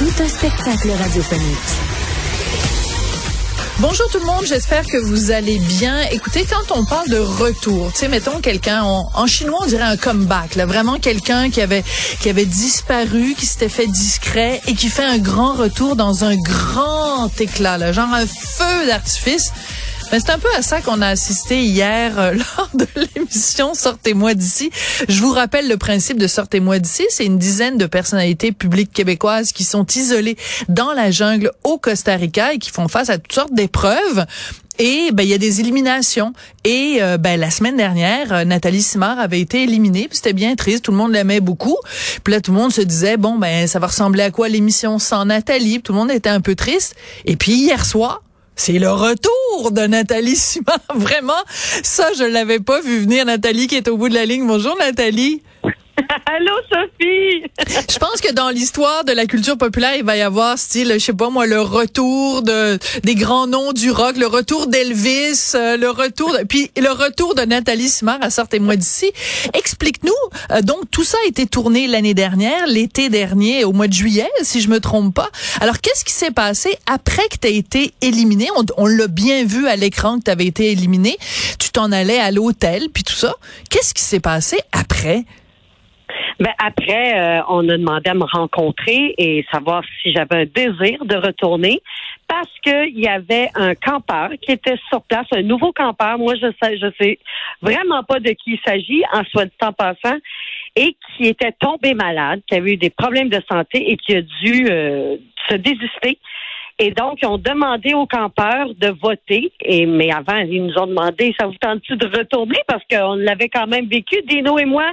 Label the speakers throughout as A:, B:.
A: Tout un spectacle radiophonique.
B: Bonjour tout le monde, j'espère que vous allez bien. Écoutez, quand on parle de retour, tu sais, mettons quelqu'un, en chinois on dirait un comeback, là, vraiment quelqu'un qui avait qui avait disparu, qui s'était fait discret et qui fait un grand retour dans un grand éclat, là, genre un feu d'artifice. Mais c'est un peu à ça qu'on a assisté hier euh, lors de l'émission Sortez-moi d'ici. Je vous rappelle le principe de Sortez-moi d'ici. C'est une dizaine de personnalités publiques québécoises qui sont isolées dans la jungle au Costa Rica et qui font face à toutes sortes d'épreuves. Et ben il y a des éliminations. Et euh, ben la semaine dernière, euh, Nathalie Simard avait été éliminée. C'était bien triste. Tout le monde l'aimait beaucoup. Puis là, tout le monde se disait bon ben ça va ressembler à quoi l'émission sans Nathalie? tout le monde était un peu triste. Et puis hier soir, c'est le retour de Nathalie Simard. Vraiment, ça, je l'avais pas vu venir. Nathalie qui est au bout de la ligne. Bonjour, Nathalie.
C: Allô, Sophie!
B: je pense que dans l'histoire de la culture populaire, il va y avoir, style, je sais pas moi, le retour de des grands noms du rock, le retour d'Elvis, euh, le retour, de, puis le retour de Nathalie Simard à Sortez-moi d'ici. Explique-nous, euh, donc tout ça a été tourné l'année dernière, l'été dernier, au mois de juillet, si je me trompe pas. Alors, qu'est-ce qui s'est passé après que tu as été éliminé? On, on l'a bien vu à l'écran que tu avais été éliminé. Tu t'en allais à l'hôtel, puis tout ça. Qu'est-ce qui s'est passé après?
C: Ben après, euh, on a demandé à me rencontrer et savoir si j'avais un désir de retourner parce qu'il y avait un campeur qui était sur place, un nouveau campeur. Moi, je sais, je sais vraiment pas de qui il s'agit, en soit de temps passant, et qui était tombé malade, qui avait eu des problèmes de santé et qui a dû euh, se désister et donc, ils ont demandé aux campeurs de voter. Et mais avant, ils nous ont demandé, ça vous tente-tu de retourner? Parce qu'on l'avait quand même vécu, Dino et moi.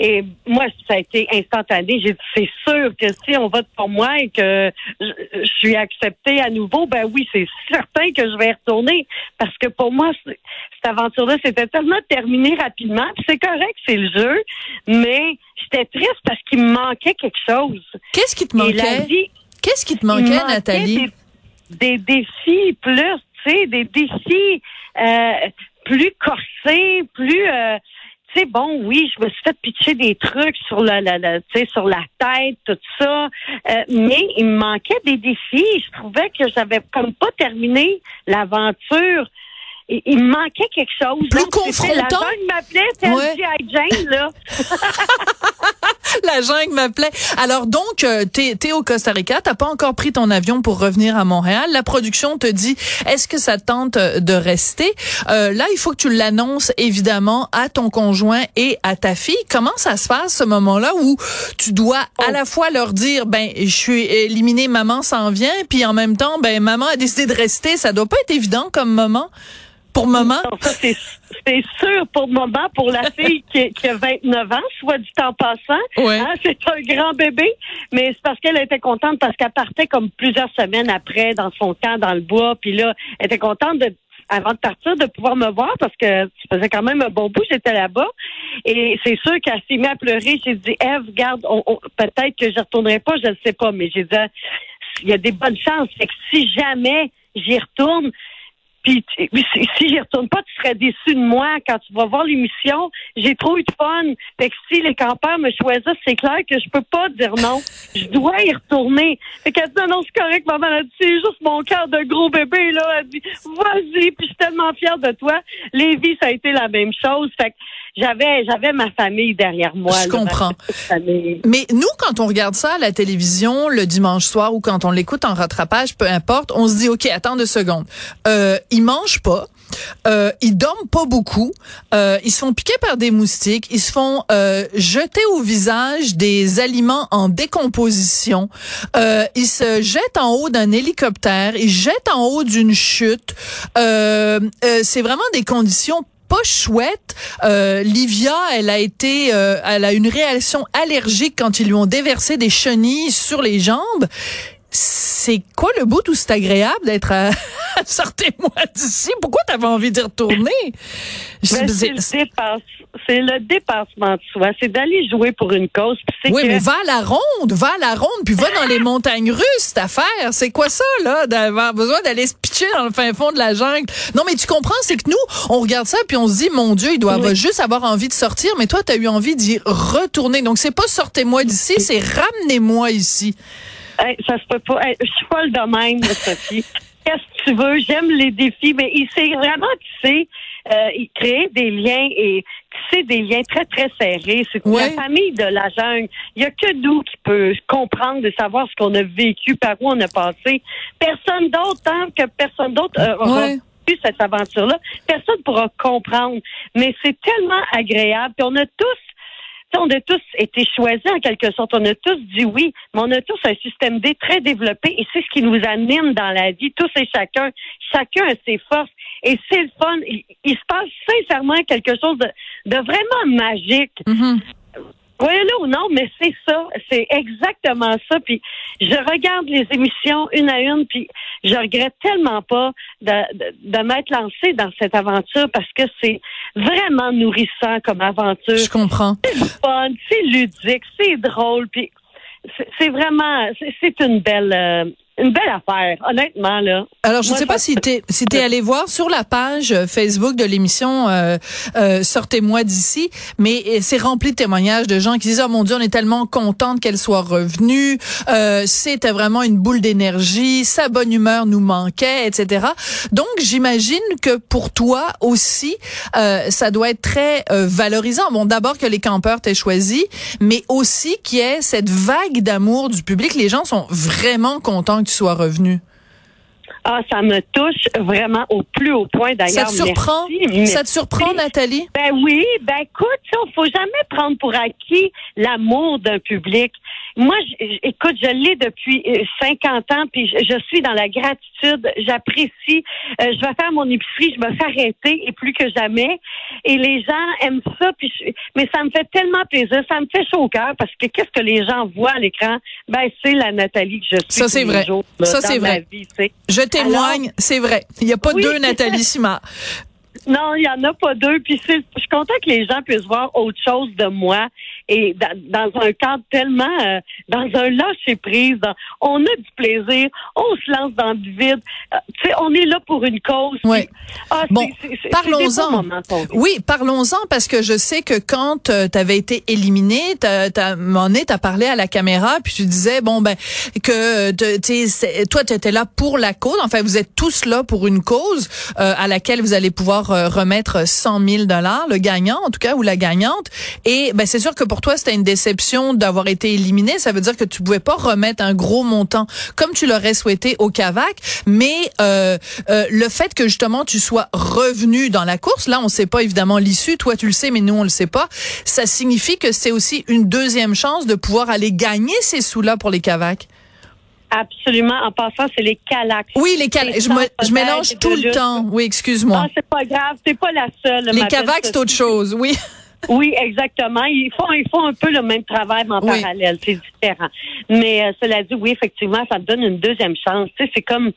C: Et moi, ça a été instantané. J'ai dit, c'est sûr que si on vote pour moi et que je, suis acceptée à nouveau, ben oui, c'est certain que je vais retourner. Parce que pour moi, cette aventure-là, c'était tellement terminé rapidement. c'est correct, c'est le jeu. Mais j'étais triste parce qu'il me manquait quelque chose.
B: Qu'est-ce qui te manquait? Qu'est-ce qui te manquait, Nathalie?
C: Des, défis plus, tu sais, des défis euh, plus corsés, plus... Euh, tu sais, bon, oui, je me suis fait pitcher des trucs sur la, la, la sur la tête, tout ça, euh, mais il me manquait des défis. Je trouvais que j'avais comme pas terminé l'aventure il, me manquait quelque chose.
B: Plus confrontant. La
C: jungle m'appelait, c'est ouais. Jane, là.
B: la jungle m'appelait. Alors donc, euh, t'es es au Costa Rica, t'as pas encore pris ton avion pour revenir à Montréal. La production te dit, est-ce que ça tente euh, de rester? Euh, là, il faut que tu l'annonces évidemment à ton conjoint et à ta fille. Comment ça se passe ce moment-là où tu dois à oh. la fois leur dire, ben, je suis éliminé, maman s'en vient, puis en même temps, ben, maman a décidé de rester? Ça doit pas être évident comme moment pour maman?
C: c'est sûr pour maman, pour la fille qui, qui, a 29 ans, soit du temps passant. Hein, c'est un grand bébé, mais c'est parce qu'elle était contente parce qu'elle partait comme plusieurs semaines après dans son camp dans le bois, puis là, elle était contente de avant de partir, de pouvoir me voir parce que ça faisait quand même un bon bout, j'étais là-bas. Et c'est sûr qu'elle s'est mise à pleurer. J'ai dit, Eve, garde, peut-être que je retournerai pas, je ne sais pas, mais j'ai dit, il y a des bonnes chances. Fait que si jamais j'y retourne, puis si j'y retourne pas, tu serais déçu de moi quand tu vas voir l'émission. J'ai trop eu de fun. Fait que si les campeurs me choisissent, c'est clair que je peux pas dire non. Je dois y retourner. Fait qu'elle dit non, c'est correct, maman. Elle dit c'est juste mon cœur de gros bébé là. Elle dit vas-y. Puis je suis tellement fière de toi. Lévi, ça a été la même chose. Fait que j'avais j'avais ma famille derrière moi.
B: Je comprends. Mais nous, quand on regarde ça à la télévision le dimanche soir ou quand on l'écoute en rattrapage, peu importe, on se dit ok, attends deux secondes. Euh, ils mangent pas. Euh, ils dorment pas beaucoup. Euh, ils se font piquer par des moustiques. Ils se font euh, jeter au visage des aliments en décomposition. Euh, ils se jettent en haut d'un hélicoptère. Ils jettent en haut d'une chute. Euh, c'est vraiment des conditions pas chouette. Euh, Livia, elle a été, euh, elle a une réaction allergique quand ils lui ont déversé des chenilles sur les jambes c'est quoi le bout où c'est agréable d'être. Sortez-moi d'ici. Pourquoi t'avais envie d'y retourner?
C: Ben, c'est le, dépassement de soi. C'est d'aller jouer pour une cause.
B: Oui, mais va à la ronde, va à la ronde, puis va dans les montagnes russes, cette affaire. C'est quoi ça, là, d'avoir besoin d'aller se pitcher dans le fin fond de la jungle? Non, mais tu comprends, c'est que nous, on regarde ça, puis on se dit, mon Dieu, il doit juste avoir envie de sortir, mais toi, tu as eu envie d'y retourner. Donc, c'est pas sortez-moi d'ici, c'est ramenez-moi ici.
C: Hey, ça se peut pas. je suis pas le domaine, Sophie. Qu'est-ce que tu veux? J'aime les défis, mais il sait vraiment, tu sais, euh, il crée des liens et tu sais, des liens très, très serrés. C'est la famille de la jungle. Il y a que nous qui peut comprendre et savoir ce qu'on a vécu, par où on a passé. Personne d'autre, tant que personne d'autre euh, aura vécu cette aventure-là, personne pourra comprendre. Mais c'est tellement agréable. Puis on a tous on a tous été choisis en quelque sorte. On a tous dit oui, mais on a tous un système D très développé et c'est ce qui nous anime dans la vie, tous et chacun. Chacun a ses forces et c'est le fun. Il, se passe sincèrement quelque chose de, vraiment magique. Mm-hmm. Voyez-le ou non, mais c'est ça, c'est exactement ça. Puis je regarde les émissions une à une, puis je regrette tellement pas de, de, m'être lancée dans cette aventure parce que c'est vraiment nourrissant comme aventure.
B: Je comprends.
C: C'est fun, c'est ludique, c'est drôle, puis c'est vraiment, c'est une belle. Euh, une belle affaire, honnêtement là.
B: Alors je ne sais pas si tu si es allé voir sur la page euh, Facebook de l'émission euh, euh, Sortez-moi d'ici, mais c'est rempli de témoignages de gens qui disent oh mon Dieu on est tellement contente qu'elle soit revenue, euh, c'était vraiment une boule d'énergie, sa bonne humeur nous manquait, etc. Donc j'imagine que pour toi aussi euh, ça doit être très euh, valorisant. Bon d'abord que les campeurs t'aient choisi, mais aussi qu'il y ait cette vague d'amour du public. Les gens sont vraiment contents soit revenu?
C: Ah, ça me touche vraiment au plus haut point d'ailleurs.
B: Ça te surprend? Ça te surprend, Nathalie?
C: Ben oui, ben écoute, il faut jamais prendre pour acquis l'amour d'un public. Moi, écoute, je l'ai depuis 50 euh, ans, puis je, suis dans la gratitude. J'apprécie. Euh, je vais faire mon épicerie, je me fais arrêter et plus que jamais. Et les gens aiment ça, puis mais ça me fait tellement plaisir, ça me fait chaud au cœur parce que qu'est-ce que les gens voient à l'écran? Ben c'est la Nathalie que je suis.
B: Ça c'est vrai. ça c'est vrai. je témoigne, c'est vrai. Il n'y a pas deux Nathalie Simard.
C: Non, il n'y en a pas deux. Puis je suis content que les gens puissent voir autre chose de moi et dans, un cadre tellement, euh, dans un lâcher prise, on a du plaisir, on se lance dans du vide. Euh, tu sais, on est là pour une cause.
B: Oui. Ah, bon, parlons-en. Oui, parlons-en parce que je sais que quand euh, tu avais été éliminé, t'as, t'as, t'as parlé à la caméra puis tu disais bon ben que toi tu étais là pour la cause. Enfin, vous êtes tous là pour une cause à laquelle vous allez pouvoir remettre 100 000 dollars, le gagnant en tout cas ou la gagnante. Et ben c'est sûr que pour pour toi c'était une déception d'avoir été éliminé, ça veut dire que tu pouvais pas remettre un gros montant comme tu l'aurais souhaité au Cavac, mais euh, euh, le fait que justement tu sois revenu dans la course, là on sait pas évidemment l'issue, toi tu le sais mais nous on le sait pas, ça signifie que c'est aussi une deuxième chance de pouvoir aller gagner ces sous-là pour les Cavac.
C: Absolument. En passant, c'est les calacs.
B: Oui, les calacs. Je, je mélange tout le temps. Oui, excuse-moi.
C: Non, c'est pas grave. C'est pas la seule.
B: Les cavacs, c'est autre chose. Oui.
C: Oui, exactement. Ils font, ils font un peu le même travail, mais en parallèle. C'est différent. Mais euh, cela dit, oui, effectivement, ça me donne une deuxième chance. Tu sais, c'est comme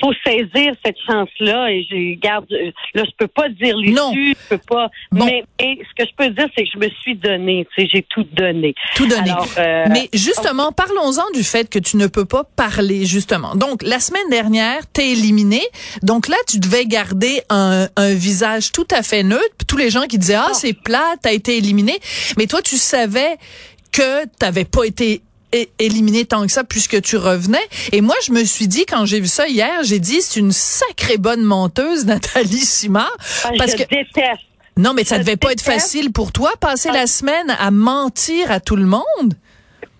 C: faut saisir cette chance-là et je garde là je peux pas dire l'issue, je peux pas mais, ce que je peux dire c'est que je me suis donné, tu sais j'ai tout donné.
B: Tout donné. Euh, mais justement, parlons-en du fait que tu ne peux pas parler justement. Donc la semaine dernière, t'es éliminé. Donc là, tu devais garder un, un visage tout à fait neutre. Tous les gens qui disaient "Ah, oh. c'est plat, t'as été éliminé." Mais toi, tu savais que t'avais pas été éliminé tant que ça puisque tu revenais. Et moi, je me suis dit, quand j'ai vu ça hier, j'ai dit, c'est une sacrée bonne menteuse, Nathalie Simard.
C: Ah, parce je que... déteste.
B: Non, mais ça devait pas être facile pour toi, passer la ah. semaine à mentir à tout le monde?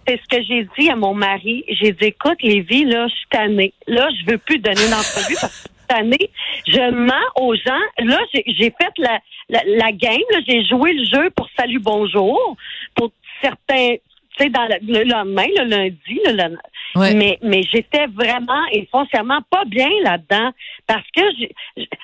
C: C'est ce que j'ai dit à mon mari. J'ai dit, écoute, Lévi, là, je suis tannée. Là, je veux plus donner une entrevue parce que je. Je mens aux gens. Là, j'ai fait la, la, la game. J'ai joué le jeu pour salut, bonjour. Pour certains, sais, dans le, lendemain, le lundi, Mais, mais j'étais vraiment et foncièrement pas bien là-dedans parce que,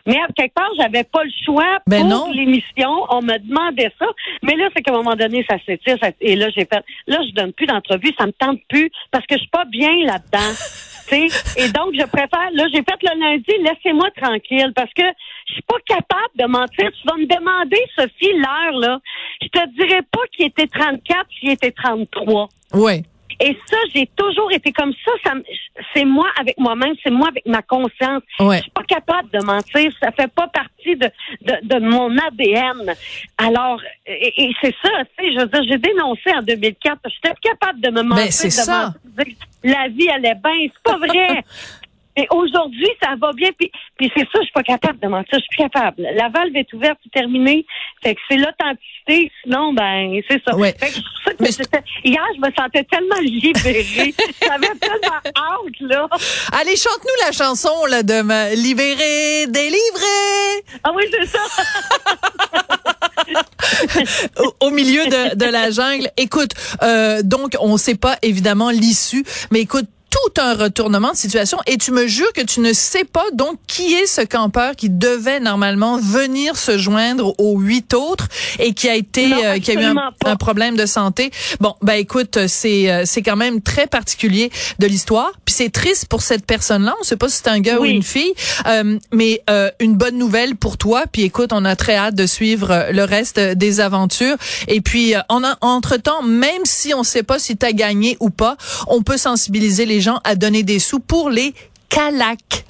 C: mais quelque part, j'avais pas le choix ben pour l'émission. On me demandait ça. Mais là, c'est qu'à un moment donné, ça s'étire. Et là, j'ai fait, là, je donne plus d'entrevue. Ça me tente plus parce que je suis pas bien là-dedans. et donc, je préfère, là, j'ai fait le lundi, laissez-moi tranquille parce que je suis pas capable de mentir. Tu vas me demander, Sophie, l'heure, là. Je te dirais pas qu'il était 34, s'il était 33.
B: Oui.
C: Et ça, j'ai toujours été comme ça. ça c'est moi avec moi-même, c'est moi avec ma conscience.
B: Ouais.
C: Je suis pas capable de mentir. Ça fait pas partie de, de, de mon ADN. Alors, et, c'est ça, tu sais, je veux dire, j'ai dénoncé en 2004. J'étais capable de me mentir.
B: Ben, c'est ça.
C: La vie allait bien. C'est pas vrai. Et aujourd'hui, ça va bien. Puis, puis c'est ça, je suis pas capable de mentir. Je suis plus capable. La valve est ouverte, c'est terminé. Fait que c'est l'authenticité. Sinon, ben, c'est ça.
B: Ouais.
C: Fait que, hier, je me sentais tellement libérée. J'avais tellement hâte, là.
B: Allez, chante-nous la chanson, là, de me libérer, délivrer.
C: Ah oui, c'est ça.
B: au, milieu de, de, la jungle. Écoute, euh, donc on ne sait pas évidemment l'issue, mais écoute, tout un retournement de situation et tu me jures que tu ne sais pas donc qui est ce campeur qui devait normalement venir se joindre aux huit autres et qui a été euh, qui a eu un, problème de santé. Bon, ben écoute, c'est euh, c'est quand même très particulier de l'histoire. Puis c'est triste pour cette personne-là. On sait pas si c'est un gars ou une fille, euh, mais une bonne nouvelle pour toi. Puis écoute, on a très hâte de suivre le reste des aventures. Et puis en entre temps, même si on sait pas si tu as gagné ou pas, on peut sensibiliser les à donner des sous pour les CALAC.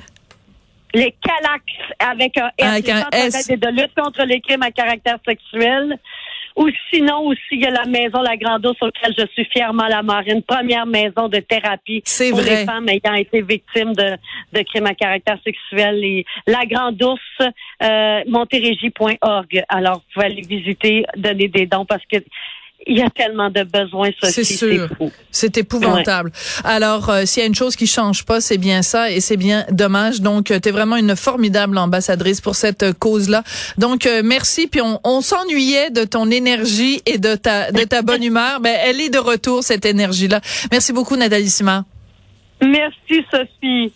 C: Les CALAC avec un S.
B: Avec un S.
C: de lutte contre les crimes à caractère sexuel. Ou sinon aussi, il y a la maison La Grande Ourse, sur laquelle je suis fièrement la marine. Première maison de thérapie pour les femmes ayant été victimes de, de crimes à caractère sexuel. Et La Grande Ourse, euh, montérégie.org. Alors, vous pouvez aller visiter, donner des dons parce que il y a tellement de besoins
B: C'est sûr. C'est épouvantable. Alors, euh, s'il y a une chose qui change pas, c'est bien ça et c'est bien dommage. Donc, euh, tu es vraiment une formidable ambassadrice pour cette euh, cause-là. Donc, merci. Puis, on, on s'ennuyait de ton énergie et de ta, de ta bonne humeur. Mais elle est de retour, cette énergie-là. Merci beaucoup, Nathalie Simard.
C: Merci, Sophie.